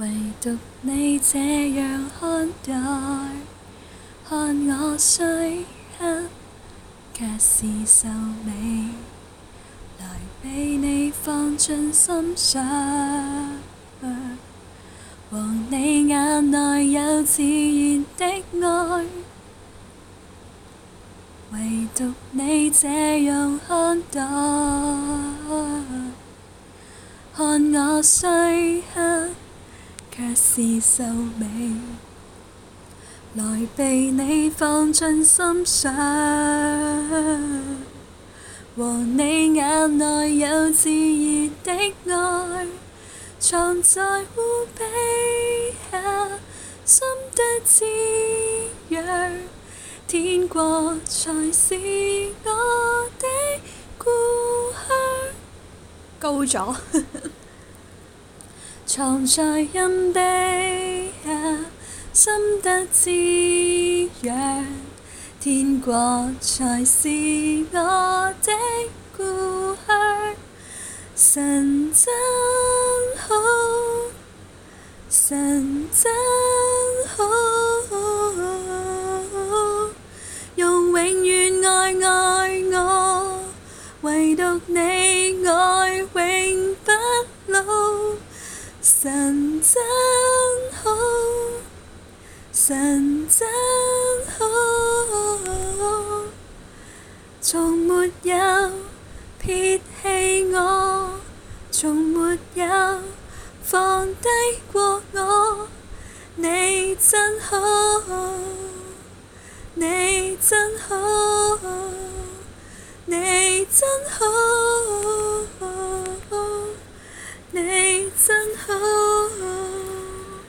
唯独你这样看待，看我衰刻，却是秀美，来俾你放进心上，和你眼内有自然的爱。唯独你这样看待，看我衰刻。若是受命来被你放进心上和你眼内有炽热的爱藏在护臂下心得滋养天国才是我的故乡高咗藏在阴背，心得滋养，天国才是我的故乡。神真好，神真好，用永远爱爱我，唯独你我。神真好，神真好，从没有撇弃我，从没有放低过我，你真好，你真好，你真好。真好。